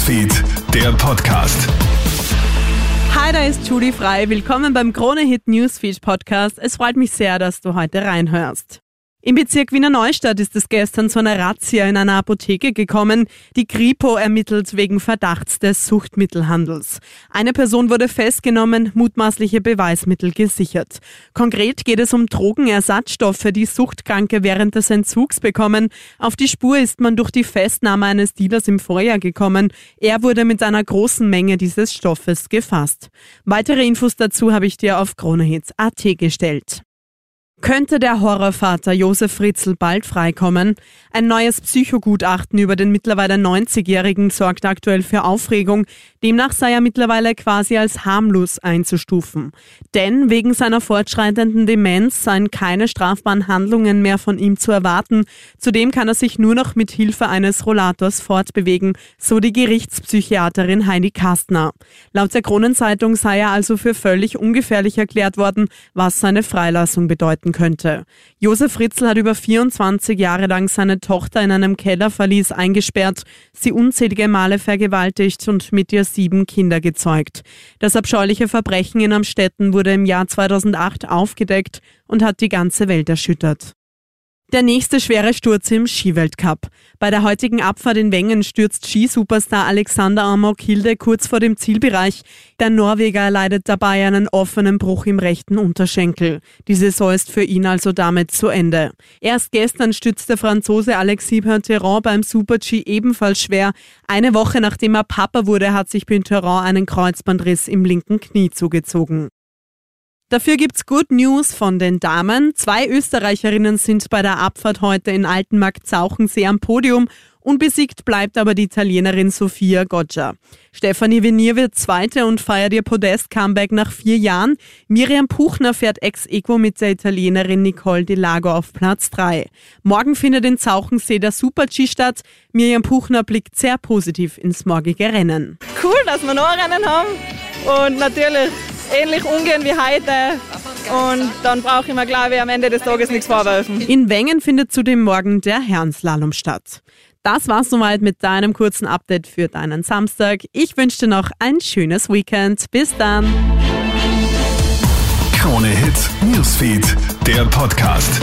Newsfeed, der Podcast. Hi, da ist Judy Frei. Willkommen beim Krone Hit Newsfeed Podcast. Es freut mich sehr, dass du heute reinhörst. Im Bezirk Wiener Neustadt ist es gestern zu einer Razzia in einer Apotheke gekommen. Die Kripo ermittelt wegen Verdachts des Suchtmittelhandels. Eine Person wurde festgenommen, mutmaßliche Beweismittel gesichert. Konkret geht es um Drogenersatzstoffe, die Suchtkranke während des Entzugs bekommen. Auf die Spur ist man durch die Festnahme eines Dealers im Vorjahr gekommen. Er wurde mit einer großen Menge dieses Stoffes gefasst. Weitere Infos dazu habe ich dir auf KroneHits.at gestellt. Könnte der Horrorvater Josef Fritzl bald freikommen? Ein neues Psychogutachten über den mittlerweile 90-Jährigen sorgt aktuell für Aufregung. Demnach sei er mittlerweile quasi als harmlos einzustufen. Denn wegen seiner fortschreitenden Demenz seien keine strafbaren Handlungen mehr von ihm zu erwarten. Zudem kann er sich nur noch mit Hilfe eines Rollators fortbewegen, so die Gerichtspsychiaterin Heidi Kastner. Laut der Kronenzeitung sei er also für völlig ungefährlich erklärt worden, was seine Freilassung bedeuten könnte. Josef Fritzl hat über 24 Jahre lang seine Tochter in einem Kellerverlies eingesperrt, sie unzählige Male vergewaltigt und mit ihr sieben Kinder gezeugt. Das abscheuliche Verbrechen in Amstetten wurde im Jahr 2008 aufgedeckt und hat die ganze Welt erschüttert. Der nächste schwere Sturz im Skiweltcup. Bei der heutigen Abfahrt in Wengen stürzt Skisuperstar Alexander Amok-Hilde kurz vor dem Zielbereich. Der Norweger erleidet dabei einen offenen Bruch im rechten Unterschenkel. Die Saison ist für ihn also damit zu Ende. Erst gestern stützte Franzose Alexis Pinteron beim Super-G ebenfalls schwer. Eine Woche nachdem er Papa wurde, hat sich Pinteron einen Kreuzbandriss im linken Knie zugezogen. Dafür gibt's Good News von den Damen. Zwei Österreicherinnen sind bei der Abfahrt heute in Altenmarkt-Zauchensee am Podium. Unbesiegt bleibt aber die Italienerin Sofia Goggia. Stefanie Venier wird Zweite und feiert ihr Podest-Comeback nach vier Jahren. Miriam Puchner fährt ex-equo mit der Italienerin Nicole Di Lago auf Platz drei. Morgen findet in Zauchensee der Super-G statt. Miriam Puchner blickt sehr positiv ins morgige Rennen. Cool, dass wir noch ein Rennen haben und natürlich ähnlich umgehen wie heute. Und dann brauche ich mir, glaube ich, am Ende des Tages nichts vorwerfen. In Wengen findet zudem morgen der Herrenslalom statt. Das war's soweit mit deinem kurzen Update für deinen Samstag. Ich wünsche dir noch ein schönes Weekend. Bis dann. Krone Hits, Newsfeed, der Podcast.